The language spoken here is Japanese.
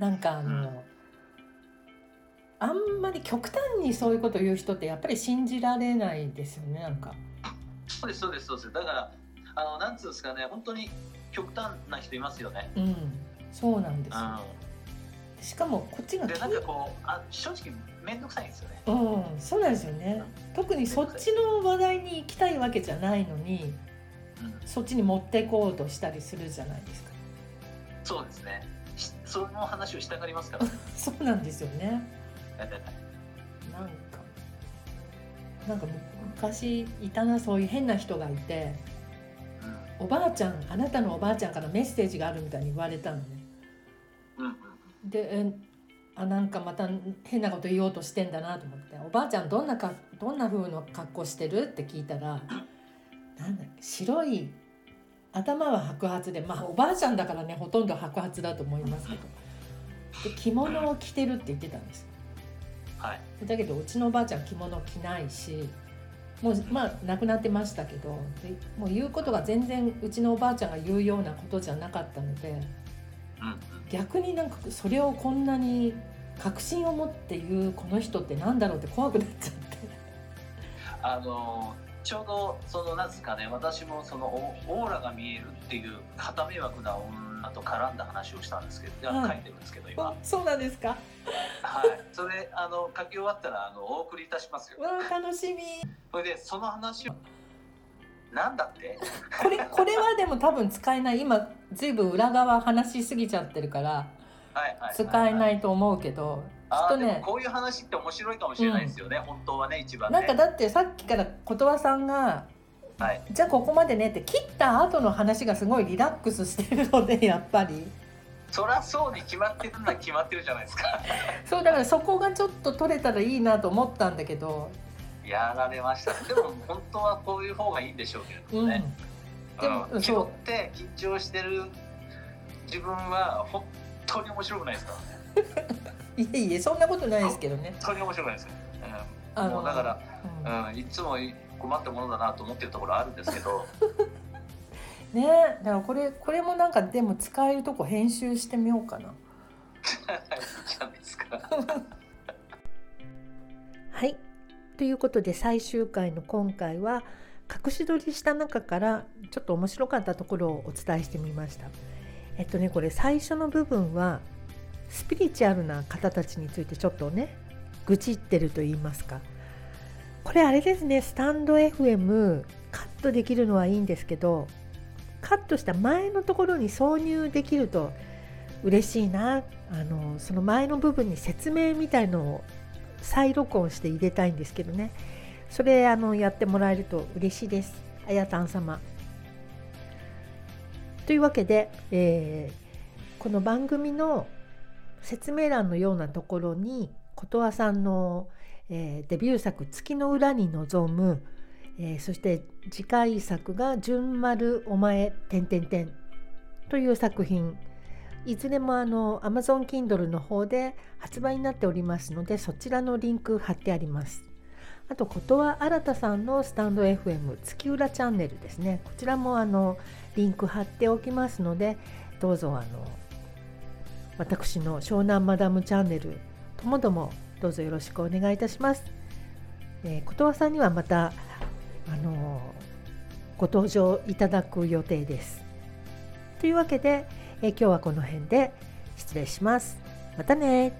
なんかあの、あんまり極端にそういうことを言う人ってやっぱり信じられないですよねなんか。そうですそうですそうですだからあのなんつうんですかね本当に極端な人いますよね。うん、そうなんですよ。うしかもこっちがん、でなんかこうあ正直面倒くさいんですよね。うん、そうなんですよね。特にそっちの話題に行きたいわけじゃないのに、うん、そっちに持ってこうとしたりするじゃないですか。そうですね。しその話をしたがりますから、ね。そうなんですよね。なんか、なんか昔いたなそういう変な人がいて、うんおばあちゃん、あなたのおばあちゃんからメッセージがあるみたいに言われたのね。うんうんで、えあなんかまた変なこと言おうとしてんだなと思って「おばあちゃんどんなかどんな風の格好してる?」って聞いたらなんだ白い頭は白髪でまあおばあちゃんだからねほとんど白髪だと思いますけどで着物を着てるって言ってたんですはい。だけどうちのおばあちゃん着物着ないしもうまあ亡くなってましたけどでもう言うことが全然うちのおばあちゃんが言うようなことじゃなかったので。逆になんかそれをこんなに確信を持って言うこの人ってなんだろうって怖くなっちゃってあのちょうどそのなんですかね私もそのオオーラが見えるっていう片迷惑な女と絡んだ話をしたんですけど、はい。書いてるんですけど今、あそうなんですか？はい、それあの書き終わったらあのお送りいたしますよ。わあ楽しみ。それでその話をなんだって？これこれはでも多分使えない。今ずいぶん裏側話しすぎちゃってるからはいはい使えないいと思うけどあーでもとね。こういう話って面白いかもしれないですよね、本当はね一番ね。なんかだってさっきからことわさんがはい。じゃあここまでねって切った後の話がすごいリラックスしてるので やっぱり。そりゃそうに決まってるのは決まってるじゃないですか。そうだからそこがちょっと取れたらいいなと思ったんだけど、やられました。でも本当はこういう方がいいんでしょうけれどうん。もね、でもうん、そう。気負って緊張してる自分は本当に面白くないですからね いえいえそんなことないですけどね。本当に面白くないですよ、あのうん、もうだから、うんうん、いつも困ったものだなと思ってるところあるんですけど ねだからこれこれもなんかでも使えるとこ編集してみようかな。はいということで最終回の今回は隠し撮りした中からちょっと面白かったところをお伝えしてみました。えっとねこれ最初の部分はスピリチュアルな方たちについてちょっとね愚痴ってると言いますか。これあれですねスタンド FM カットできるのはいいんですけどカットした前のところに挿入できると嬉しいな。あのその前の部分に説明みたいのを再録音して入れたいんですけどね。それあのやってもらえると嬉しいです。あやたん様。というわけで、えーこの番組の説明欄のようなところにことわさんの、えーデビュー作「月の裏に臨む」えーそして次回作が「純丸お前点点点」という作品いずれもあの Amazon Kindle の方で発売になっておりますのでそちらのリンク貼ってあります。あとことは新さんのスタンド FM 月浦チャンネルですねこちらもあのリンク貼っておきますのでどうぞあの私の湘南マダムチャンネルともどもどうぞよろしくお願いいたします。えー、ことわさんにはまたあのご登場いただく予定です。というわけで、えー今日はこの辺で失礼します。またね